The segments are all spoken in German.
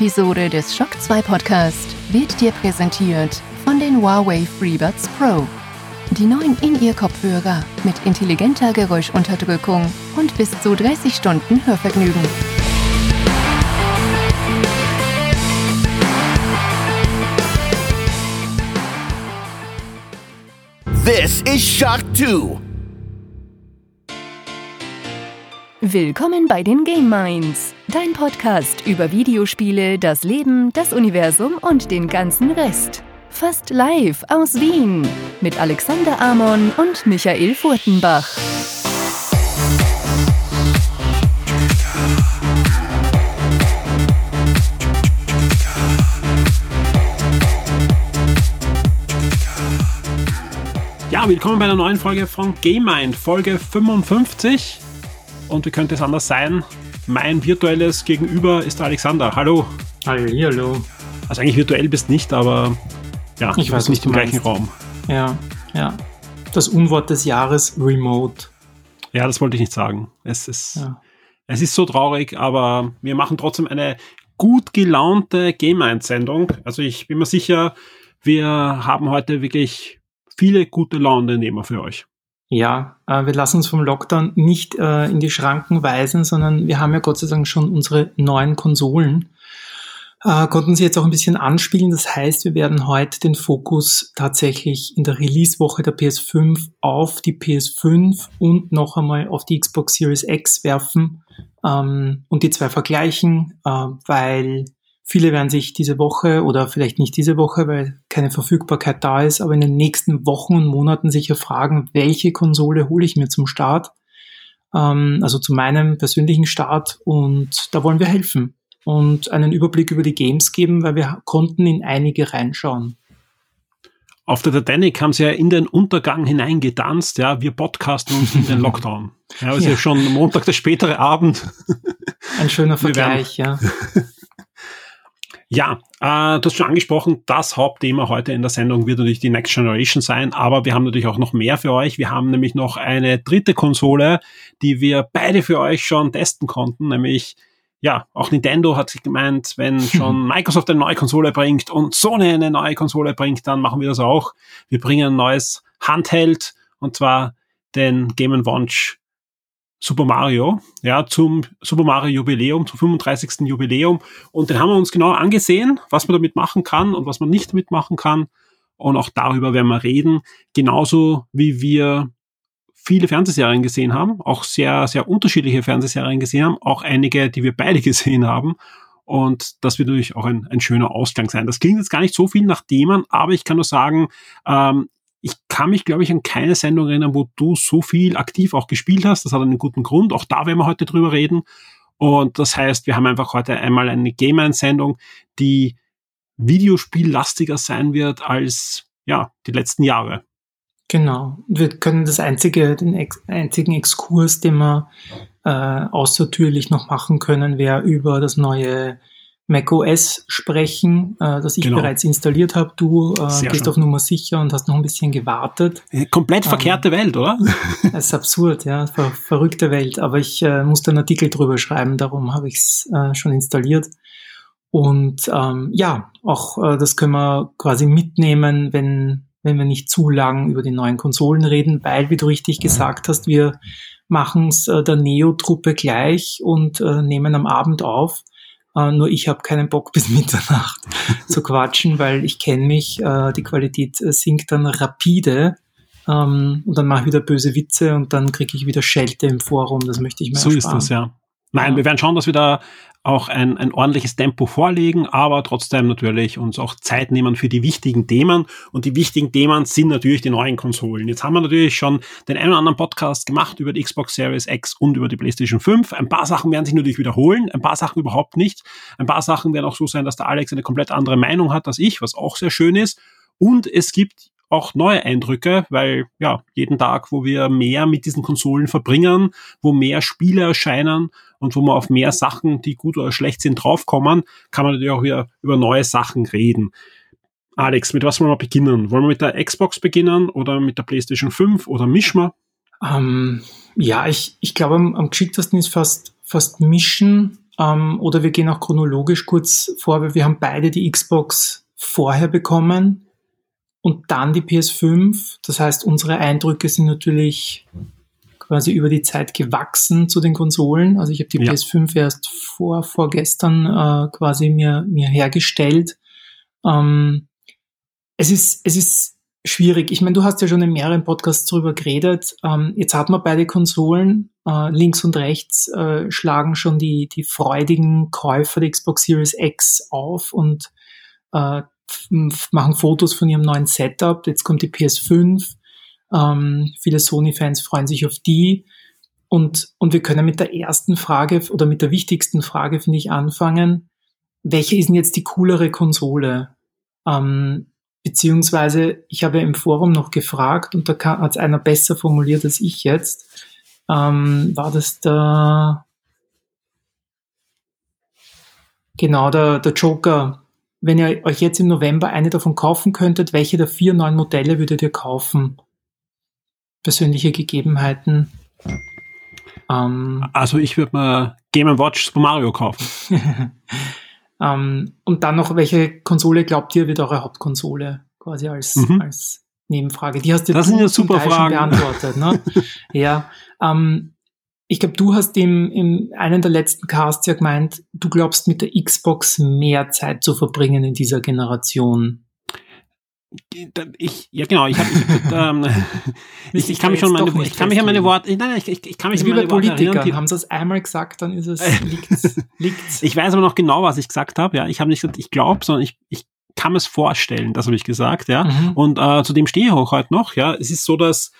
Episode des Shock 2 Podcast wird dir präsentiert von den Huawei FreeBuds Pro. Die neuen In-Ear-Kopfhörer mit intelligenter Geräuschunterdrückung und bis zu 30 Stunden Hörvergnügen. This is Shock 2. Willkommen bei den Game Minds, dein Podcast über Videospiele, das Leben, das Universum und den ganzen Rest. Fast live aus Wien mit Alexander Amon und Michael Furtenbach. Ja, willkommen bei einer neuen Folge von Game Mind, Folge 55. Und wie könnte es anders sein? Mein virtuelles Gegenüber ist Alexander. Hallo. Hallo. Also eigentlich virtuell bist nicht, aber ja, ich weiß nicht im gleichen. Raum. Ja, ja. Das Unwort des Jahres, Remote. Ja, das wollte ich nicht sagen. Es ist, Ja. es ist so traurig, aber wir machen trotzdem eine gut gelaunte Game Mind-Sendung. Also ich bin mir sicher, wir haben heute wirklich viele gute Laune-Nehmer für euch. Ja, äh, wir lassen uns vom Lockdown nicht äh, in die Schranken weisen, sondern wir haben ja Gott sei Dank schon unsere neuen Konsolen. Äh, konnten sie jetzt auch ein bisschen anspielen. Das heißt, wir werden heute den Fokus tatsächlich in der Release-Woche der PS5 auf die PS5 und noch einmal auf die Xbox Series X werfen ähm, und die zwei vergleichen, weil viele werden sich diese Woche oder vielleicht nicht diese Woche, weil keine Verfügbarkeit da ist, aber in den nächsten Wochen und Monaten sicher fragen, welche Konsole hole ich mir zum Start, ähm, also zu meinem persönlichen Start und da wollen wir helfen und einen Überblick über die Games geben, weil wir konnten in einige reinschauen. Auf der Titanic haben sie ja in den Untergang hineingetanzt, ja, wir podcasten uns in den Lockdown. Ja, es ist ja schon Montag der spätere Abend. Ein schöner Vergleich, ja. Ja, äh, du hast schon angesprochen, das Hauptthema heute in der Sendung wird natürlich die Next Generation sein, aber wir haben natürlich auch noch mehr für euch. Wir haben nämlich noch eine dritte Konsole, die wir beide für euch schon testen konnten, nämlich ja, auch Nintendo hat sich gemeint, wenn schon Microsoft eine neue Konsole bringt und Sony eine neue Konsole bringt, dann machen wir das auch. Wir bringen ein neues Handheld und zwar den Game Watch Super Mario, ja, zum Super Mario Jubiläum, zum 35. Jubiläum. Und den haben wir uns genau angesehen, was man damit machen kann und was man nicht damit machen kann. Und auch darüber werden wir reden. Genauso wie wir viele Fernsehserien gesehen haben, auch sehr, sehr unterschiedliche Fernsehserien gesehen haben, auch einige, die wir beide gesehen haben. Und das wird natürlich auch ein, ein schöner Ausgang sein. Das klingt jetzt gar nicht so viel nach Themen, aber ich kann nur sagen, ähm, ich kann mich, glaube ich, an keine Sendung erinnern, wo du so viel aktiv auch gespielt hast. Das hat einen guten Grund. Auch da werden wir heute drüber reden. Und das heißt, wir haben einfach heute einmal eine Game-Sendung, die videospiellastiger sein wird als ja, die letzten Jahre. Genau. Wir können das einzige, den ex einzigen Exkurs, den wir äh, außertürlich noch machen können, wäre über das neue macOS sprechen, äh, das ich Genau. bereits installiert habe. Du äh, gehst schön. auf Nummer sicher und hast noch ein bisschen gewartet. Äh, Komplett Ähm. verkehrte Welt, oder? Das ist absurd, ja, ver verrückte Welt. Aber ich äh, musste einen Artikel drüber schreiben, darum habe ich es äh, schon installiert. Und ähm, ja, auch äh, das können wir quasi mitnehmen, wenn, wenn wir nicht zu lang über die neuen Konsolen reden, weil, wie du richtig gesagt hast, wir machen es äh, der Neo-Truppe gleich und äh, nehmen am Abend auf. Äh, nur ich habe keinen Bock bis Mitternacht zu quatschen, weil ich kenne mich, äh, die Qualität äh, sinkt dann rapide. Ähm, und dann mache ich wieder böse Witze und dann kriege ich wieder Schelte im Forum. Das möchte ich mir So ist ersparen. das, ja. Nein, Ja. wir werden schauen, dass wir da auch ein, ein ordentliches Tempo vorlegen, aber trotzdem natürlich uns auch Zeit nehmen für die wichtigen Themen. Und die wichtigen Themen sind natürlich die neuen Konsolen. Jetzt haben wir natürlich schon den einen oder anderen Podcast gemacht über die Xbox Series X und über die PlayStation 5. Ein paar Sachen werden sich natürlich wiederholen, ein paar Sachen überhaupt nicht. Ein paar Sachen werden auch so sein, dass der Alex eine komplett andere Meinung hat als ich, was auch sehr schön ist. Und es gibt auch neue Eindrücke, weil ja, jeden Tag, wo wir mehr mit diesen Konsolen verbringen, wo mehr Spiele erscheinen und wo wir auf mehr Sachen, die gut oder schlecht sind, draufkommen, kann man natürlich auch wieder über neue Sachen reden. Alex, mit was wollen wir beginnen? Wollen wir mit der Xbox beginnen oder mit der PlayStation 5 oder mischen wir? Ähm, ja, ich, ich glaube, am, am geschicktesten ist fast, fast mischen. ähm, oder wir gehen auch chronologisch kurz vor, weil wir haben beide die Xbox vorher bekommen und dann die PS5. Das heißt, unsere Eindrücke sind natürlich quasi über die Zeit gewachsen zu den Konsolen. Also ich habe die ja. PS5 erst vor vorgestern äh, quasi mir mir hergestellt. Ähm, es ist es ist schwierig. Ich meine, du hast ja schon in mehreren Podcasts darüber geredet. Ähm, jetzt hat man beide Konsolen. Äh, links und rechts äh, schlagen schon die, die freudigen Käufer der Xbox Series X auf und äh, machen Fotos von ihrem neuen Setup. Jetzt kommt die PS5. Ähm, viele Sony-Fans freuen sich auf die. Und, und wir können mit der ersten Frage oder mit der wichtigsten Frage, finde ich, anfangen. Welche ist denn jetzt die coolere Konsole? Ähm, Beziehungsweise, ich habe im Forum noch gefragt und da hat es einer besser formuliert als ich jetzt. Ähm, war das der, genau, der, der Joker. Wenn ihr euch jetzt im November eine davon kaufen könntet, welche der vier neuen Modelle würdet ihr kaufen? Persönliche Gegebenheiten. Ähm, also ich würde mal Game Watch Super Mario kaufen. Ähm, und dann noch, welche Konsole glaubt ihr wird eure Hauptkonsole? Quasi als, mhm. als Nebenfrage. Die hast du das sind ja super Fragen. schon beantwortet. Ne? ja. Ähm, ich glaube, du hast im, in einem der letzten Casts ja gemeint, du glaubst mit der Xbox mehr Zeit zu verbringen in dieser Generation ich, ja genau, ich, hab, ich, ähm, ich, ich kann mich schon meine, ich kann mich an meine Worte, nein, ich, ich, ich kann mich an meine Worte erinnern. Haben sie es einmal gesagt, dann ist es, liegt's, liegt's. Ich weiß aber noch genau, was ich gesagt habe, ja. Ich habe nicht gesagt, ich glaube, sondern ich, ich kann es vorstellen, das habe ich gesagt, ja. Mhm. Und äh, zu dem stehe ich auch heute noch, ja. Es ist so, dass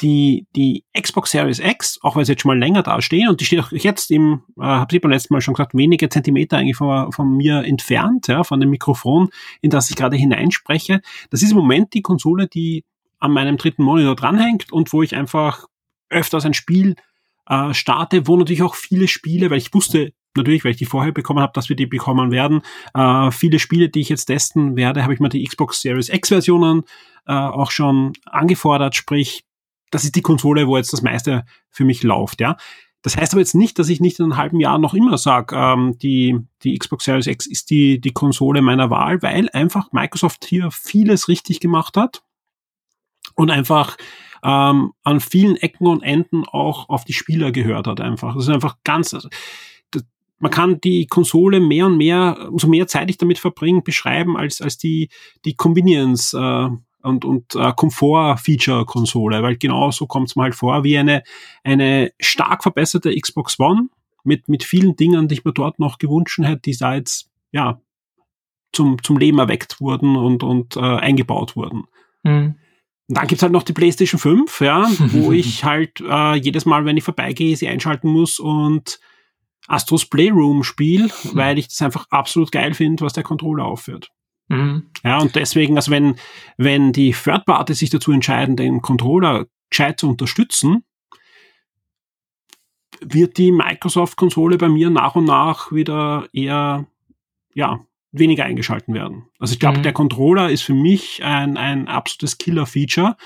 die, die Xbox Series X, auch weil sie jetzt schon mal länger da stehen und die steht auch jetzt im, äh, habe ich beim letzten Mal schon gesagt, wenige Zentimeter eigentlich von, von mir entfernt, ja, von dem Mikrofon, in das ich gerade hineinspreche. Das ist im Moment die Konsole, die an meinem dritten Monitor dranhängt und wo ich einfach öfters ein Spiel äh, starte, wo natürlich auch viele Spiele, weil ich wusste natürlich, weil ich die vorher bekommen habe, dass wir die bekommen werden. Äh, viele Spiele, die ich jetzt testen werde, habe ich mir die Xbox Series X Versionen äh, auch schon angefordert, sprich das ist die Konsole, wo jetzt das meiste für mich läuft, ja. Das heißt aber jetzt nicht, dass ich nicht in einem halben Jahr noch immer sage, ähm, die, die Xbox Series X ist die, die Konsole meiner Wahl, weil einfach Microsoft hier vieles richtig gemacht hat und einfach ähm, an vielen Ecken und Enden auch auf die Spieler gehört hat einfach. Das ist einfach ganz, also, das, man kann die Konsole mehr und mehr, umso mehr Zeit ich damit verbringe, beschreiben als, als die, die Convenience, äh, und, und äh, Komfort-Feature-Konsole, weil genau so kommt es mir halt vor, wie eine, eine stark verbesserte Xbox One mit, mit vielen Dingen, die ich mir dort noch gewünscht hätte, die da jetzt ja, zum, zum Leben erweckt wurden und, und äh, eingebaut wurden. Mhm. Und dann gibt's halt noch die PlayStation 5, ja, wo ich halt äh, jedes Mal, wenn ich vorbeigehe, sie einschalten muss und Astros Playroom spiele, mhm. weil ich das einfach absolut geil finde, was der Controller aufführt. Mhm. Ja, und deswegen, also wenn, wenn die Third Party sich dazu entscheiden, den Controller gescheit zu unterstützen, wird die Microsoft-Konsole bei mir nach und nach wieder eher, ja, weniger eingeschalten werden. Also ich glaube, mhm. der Controller ist für mich ein, ein absolutes Killer-Feature,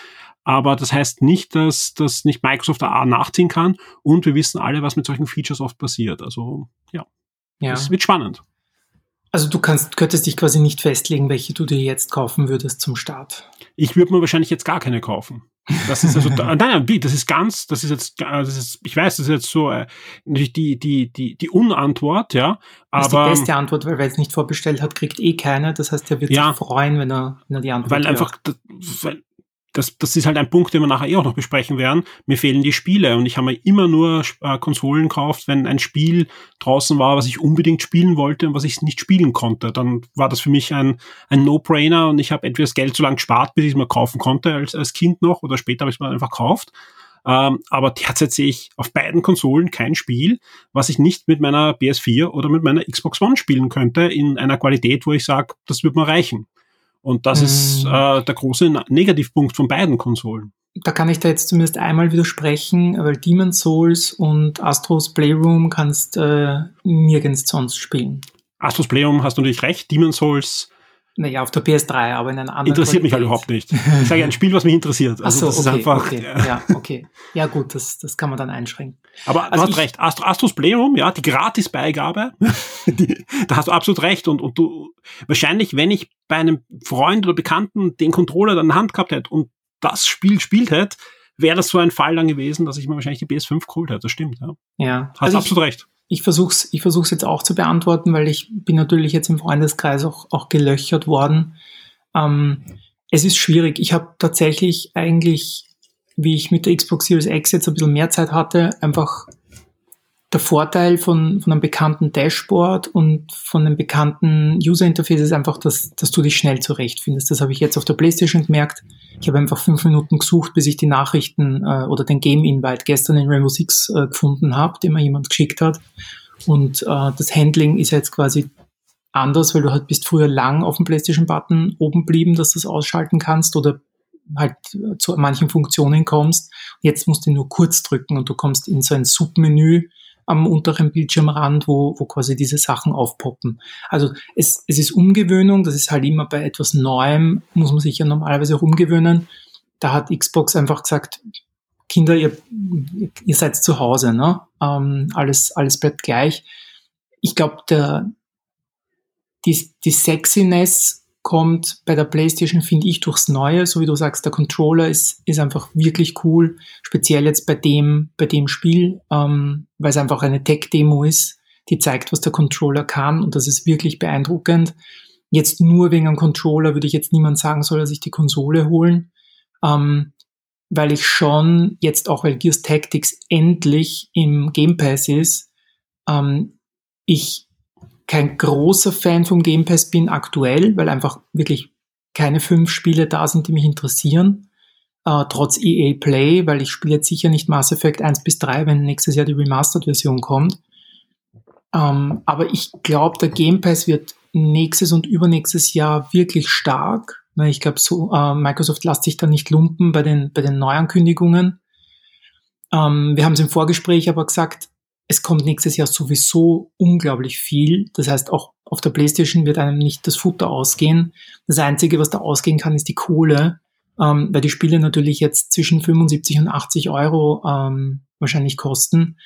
aber das heißt nicht, dass das nicht Microsoft A nachziehen kann und wir wissen alle, was mit solchen Features oft passiert. Also ja, ja. es wird spannend. Also du kannst, könntest dich quasi nicht festlegen, welche du dir jetzt kaufen würdest zum Start. Ich würde mir wahrscheinlich jetzt gar keine kaufen. Das ist also, nein, nein, das ist ganz, das ist jetzt, das ist, ich weiß, das ist jetzt so äh, natürlich die, die, die, die Unantwort, ja. Aber, das ist die beste Antwort, weil wer es nicht vorbestellt hat, kriegt eh keine. Das heißt, er wird ja, sich freuen, wenn er, wenn er die Antwort Weil hört. einfach, weil das, das ist halt ein Punkt, den wir nachher eh auch noch besprechen werden. Mir fehlen die Spiele und ich habe mir immer nur äh, Konsolen gekauft, wenn ein Spiel draußen war, was ich unbedingt spielen wollte und was ich nicht spielen konnte. Dann war das für mich ein, ein No-Brainer und ich habe entweder das Geld so lange gespart, bis ich es mir kaufen konnte als, als Kind noch oder später habe ich es mir einfach gekauft. Ähm, aber derzeit sehe ich auf beiden Konsolen kein Spiel, was ich nicht mit meiner PS4 oder mit meiner Xbox One spielen könnte in einer Qualität, wo ich sage, das wird mir reichen. Und das mhm. ist äh, der große Negativpunkt von beiden Konsolen. Da kann ich da jetzt zumindest einmal widersprechen, weil Demon's Souls und Astros Playroom kannst äh, nirgends sonst spielen. Astros Playroom hast du natürlich recht, Demon's Souls naja, auf der PS3, aber in einer anderen Interessiert Qualität. mich halt überhaupt nicht. Ich sage ein Spiel, was mich interessiert. Also so, das okay, ist einfach. Okay. Ja. ja, okay. Ja, gut, das, das kann man dann einschränken. Aber also du hast recht, Ast Astros Playroom, ja, die Gratisbeigabe, die, da hast du absolut recht. Und, und du, wahrscheinlich, wenn ich bei einem Freund oder Bekannten den Controller dann in der Hand gehabt hätte und das Spiel gespielt hätte, wäre das so ein Fall dann gewesen, dass ich mir wahrscheinlich die PS5 geholt hätte. Das stimmt, ja. Ja. Hast also absolut recht. Ich versuch's, ich versuch's jetzt auch zu beantworten, weil ich bin natürlich jetzt im Freundeskreis auch, auch gelöchert worden. Ähm, es ist schwierig. Ich habe tatsächlich eigentlich, wie ich mit der Xbox Series X jetzt ein bisschen mehr Zeit hatte, einfach der Vorteil von, von einem bekannten Dashboard und von einem bekannten User Interface ist einfach, dass, dass du dich schnell zurechtfindest. Das habe ich jetzt auf der PlayStation gemerkt. Ich habe einfach fünf Minuten gesucht, bis ich die Nachrichten äh, oder den Game Invite gestern in Rainbow Six äh, gefunden habe, den mir jemand geschickt hat. Und äh, das Handling ist jetzt quasi anders, weil du halt bist früher lang auf dem PlayStation-Button oben blieben, dass du es ausschalten kannst oder halt zu manchen Funktionen kommst. Jetzt musst du nur kurz drücken und du kommst in so ein Submenü am unteren Bildschirmrand, wo, wo quasi diese Sachen aufpoppen. Also es, es ist Umgewöhnung, das ist halt immer bei etwas Neuem, muss man sich ja normalerweise auch umgewöhnen. Da hat Xbox einfach gesagt, Kinder, ihr, ihr seid zu Hause, ne? Ähm, alles, alles bleibt gleich. Ich glaube, die, die Sexiness kommt bei der PlayStation, finde ich, durchs Neue, so wie du sagst, der Controller ist, ist einfach wirklich cool, speziell jetzt bei dem, bei dem Spiel, ähm, weil es einfach eine Tech-Demo ist, die zeigt, was der Controller kann und das ist wirklich beeindruckend. Jetzt nur wegen einem Controller würde ich jetzt niemand sagen, soll er sich die Konsole holen, ähm, weil ich schon jetzt auch, weil Gears Tactics endlich im Game Pass ist, ähm, ich kein großer Fan vom Game Pass bin aktuell, weil einfach wirklich keine fünf Spiele da sind, die mich interessieren. Uh, trotz EA Play, weil ich spiele jetzt sicher nicht Mass Effect 1 bis 3, wenn nächstes Jahr die Remastered-Version kommt. Ähm, aber ich glaube, der Game Pass wird nächstes und übernächstes Jahr wirklich stark. Weil ich glaube, so, uh, Microsoft lässt sich da nicht lumpen bei den, bei den Neuankündigungen. Um, wir haben es im Vorgespräch aber gesagt, es kommt nächstes Jahr sowieso unglaublich viel. Das heißt, auch auf der PlayStation wird einem nicht das Futter ausgehen. Das Einzige, was da ausgehen kann, ist die Kohle, ähm, weil die Spiele natürlich jetzt zwischen 75 und 80 Euro ähm, wahrscheinlich kosten.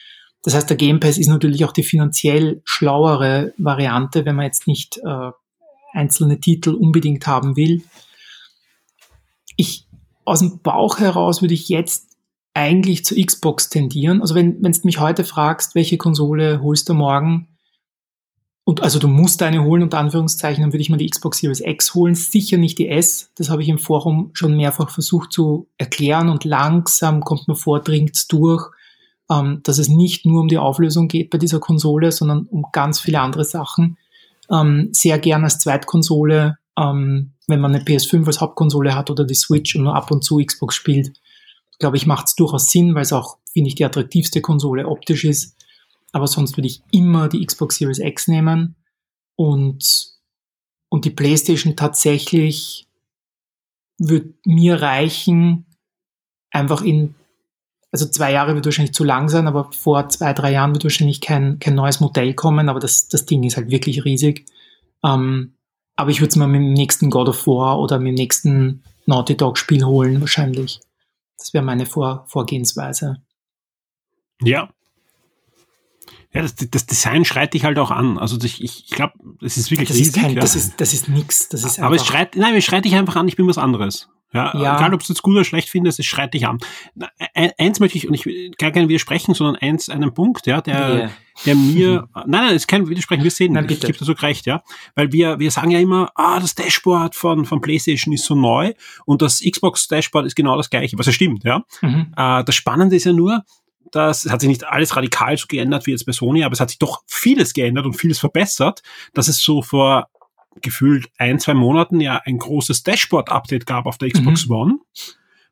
Das heißt, der Game Pass ist natürlich auch die finanziell schlauere Variante, wenn man jetzt nicht äh, einzelne Titel unbedingt haben will. Ich aus dem Bauch heraus würde ich jetzt eigentlich zur Xbox tendieren. Also wenn, wenn du mich heute fragst, welche Konsole holst du morgen, und also du musst eine holen, unter Anführungszeichen, dann würde ich mal die Xbox Series X holen, sicher nicht die S. Das habe ich im Forum schon mehrfach versucht zu erklären und langsam kommt man vor, dringt durch, ähm, dass es nicht nur um die Auflösung geht bei dieser Konsole, sondern um ganz viele andere Sachen. Ähm, sehr gern als Zweitkonsole, ähm, wenn man eine PS5 als Hauptkonsole hat oder die Switch und nur ab und zu Xbox spielt, glaube ich, macht es durchaus Sinn, weil es auch, finde ich, die attraktivste Konsole optisch ist. Aber sonst würde ich immer die Xbox Series X nehmen und, und die PlayStation tatsächlich würde mir reichen, einfach in, also zwei Jahre wird wahrscheinlich zu lang sein, aber vor zwei, drei Jahren wird wahrscheinlich kein, kein neues Modell kommen, aber das, das Ding ist halt wirklich riesig. Ähm, aber ich würde es mal mit dem nächsten God of War oder mit dem nächsten Naughty Dog Spiel holen, wahrscheinlich. Das wäre meine Vor Vorgehensweise. Ja. Ja, das, das, Design schreit dich halt auch an. Also ich, ich glaube, es ist wirklich das riesig. Ist kein, ja. Das ist, das ist nix. Das ist Aber es schreit, nein, es schreit dich einfach an, ich bin was anderes. Ja, ja. Egal, ob du es gut oder schlecht findest, es schreit dich an. Eins möchte ich, und ich will gar keine widersprechen, sondern eins, einen Punkt, ja, der, yeah. der mir, nein, nein, es ist kein Widersprechen, wir sehen, nein, ich gebe dir so recht, ja. Weil wir, wir sagen ja immer, ah, das Dashboard von, von PlayStation ist so neu und das Xbox Dashboard ist genau das gleiche, was ja stimmt, ja. Mhm. Äh, das Spannende ist ja nur, das hat sich nicht alles radikal so geändert wie jetzt bei Sony, aber es hat sich doch vieles geändert und vieles verbessert, dass es so vor gefühlt ein, zwei Monaten ja ein großes Dashboard-Update gab auf der Xbox mhm. One,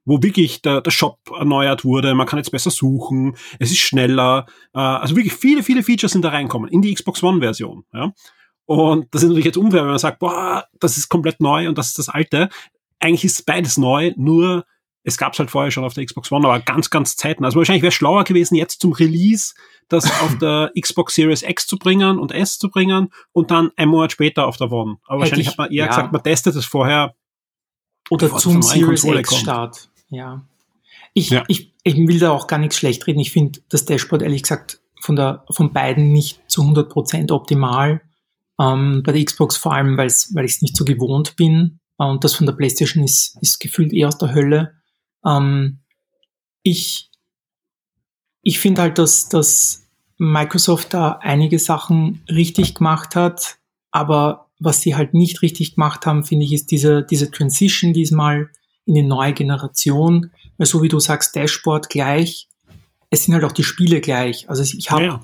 wo wirklich der, der Shop erneuert wurde, man kann jetzt besser suchen, es ist schneller, äh, also wirklich viele, viele Features sind da reinkommen in die Xbox One-Version. Ja? Und das ist natürlich jetzt unfair, wenn man sagt, boah, das ist komplett neu und das ist das alte. Eigentlich ist beides neu, nur es gab es halt vorher schon auf der Xbox One, aber ganz, ganz zeitnah. Also wahrscheinlich wäre es schlauer gewesen, jetzt zum Release das auf der Xbox Series X zu bringen und S zu bringen und dann ein Monat später auf der One. Aber Hätte wahrscheinlich ich, hat man eher ja. gesagt, man testet es vorher. Oder zum Series X Start. Ja. Ich, ja. ich, ich will da auch gar nichts schlecht reden. Ich finde das Dashboard ehrlich gesagt von, der, von beiden nicht zu 100% optimal. Ähm, bei der Xbox vor allem, weil ich es nicht so gewohnt bin. Und das von der PlayStation ist, ist gefühlt eher aus der Hölle. Ähm, ich ich finde halt, dass, dass Microsoft da einige Sachen richtig gemacht hat, aber was sie halt nicht richtig gemacht haben, finde ich, ist diese, diese Transition diesmal in die neue Generation. Weil so wie du sagst, Dashboard gleich, es sind halt auch die Spiele gleich. Also ich habe ja.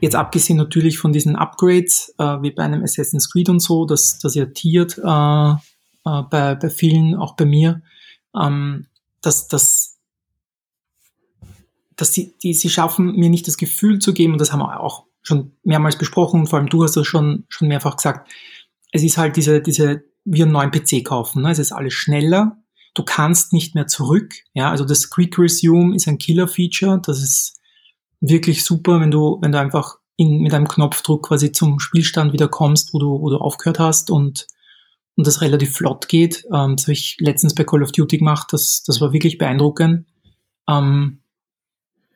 jetzt abgesehen natürlich von diesen Upgrades, äh, wie bei einem Assassin's Creed und so, dass das ja tiert äh, äh, bei, bei vielen, auch bei mir, ähm, dass das dass sie, die, sie schaffen, mir nicht das Gefühl zu geben, und das haben wir auch schon mehrmals besprochen, vor allem du hast das schon, schon mehrfach gesagt, es ist halt diese, diese, wie einen neuen PC kaufen, ne? es ist alles schneller, du kannst nicht mehr zurück, ja, also das Quick Resume ist ein Killer-Feature, das ist wirklich super, wenn du, wenn du einfach in, mit einem Knopfdruck quasi zum Spielstand wieder kommst, wo du, wo du aufgehört hast. Und, und das relativ flott geht. Ähm, das habe ich letztens bei Call of Duty gemacht, das, das war wirklich beeindruckend. Ähm,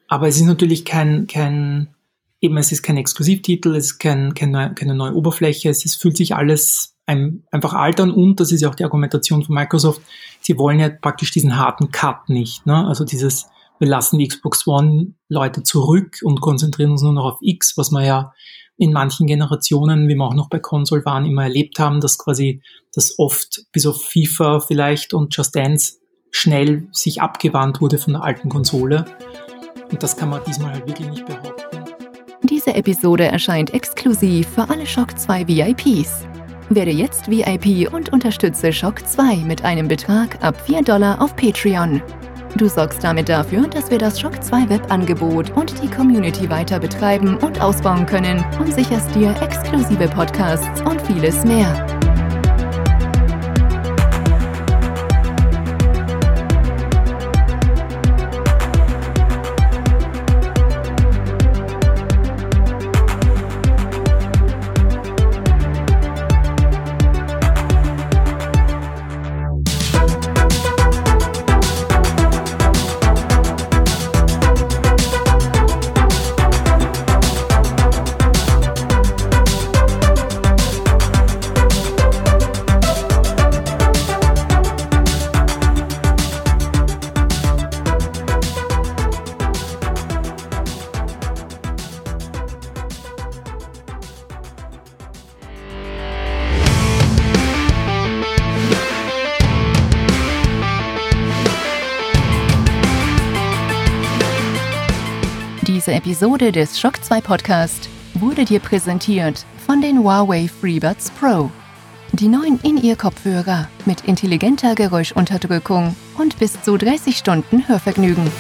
aber es ist natürlich kein, kein eben es ist kein Exklusivtitel, es ist kein, keine, keine neue Oberfläche, es ist, fühlt sich alles ein, einfach altern und das ist ja auch die Argumentation von Microsoft, sie wollen ja praktisch diesen harten Cut nicht. Ne? Also dieses, wir lassen die Xbox One Leute zurück und konzentrieren uns nur noch auf X, was wir ja in manchen Generationen, wie wir auch noch bei Console waren, immer erlebt haben, dass quasi das oft bis auf FIFA vielleicht und Just Dance schnell sich abgewandt wurde von der alten Konsole. Und das kann man diesmal halt wirklich nicht behaupten. Diese Episode erscheint exklusiv für alle Shock 2 VIPs. Werde jetzt VIP und unterstütze Shock 2 mit einem Betrag ab 4 Dollar auf Patreon. Du sorgst damit dafür, dass wir das Shock 2 Webangebot und die Community weiter betreiben und ausbauen können und sicherst dir exklusive Podcasts und vieles mehr. Diese Episode des Shock 2 Podcast wurde dir präsentiert von den Huawei FreeBuds Pro. Die neuen In-Ear-Kopfhörer mit intelligenter Geräuschunterdrückung und bis zu 30 Stunden Hörvergnügen.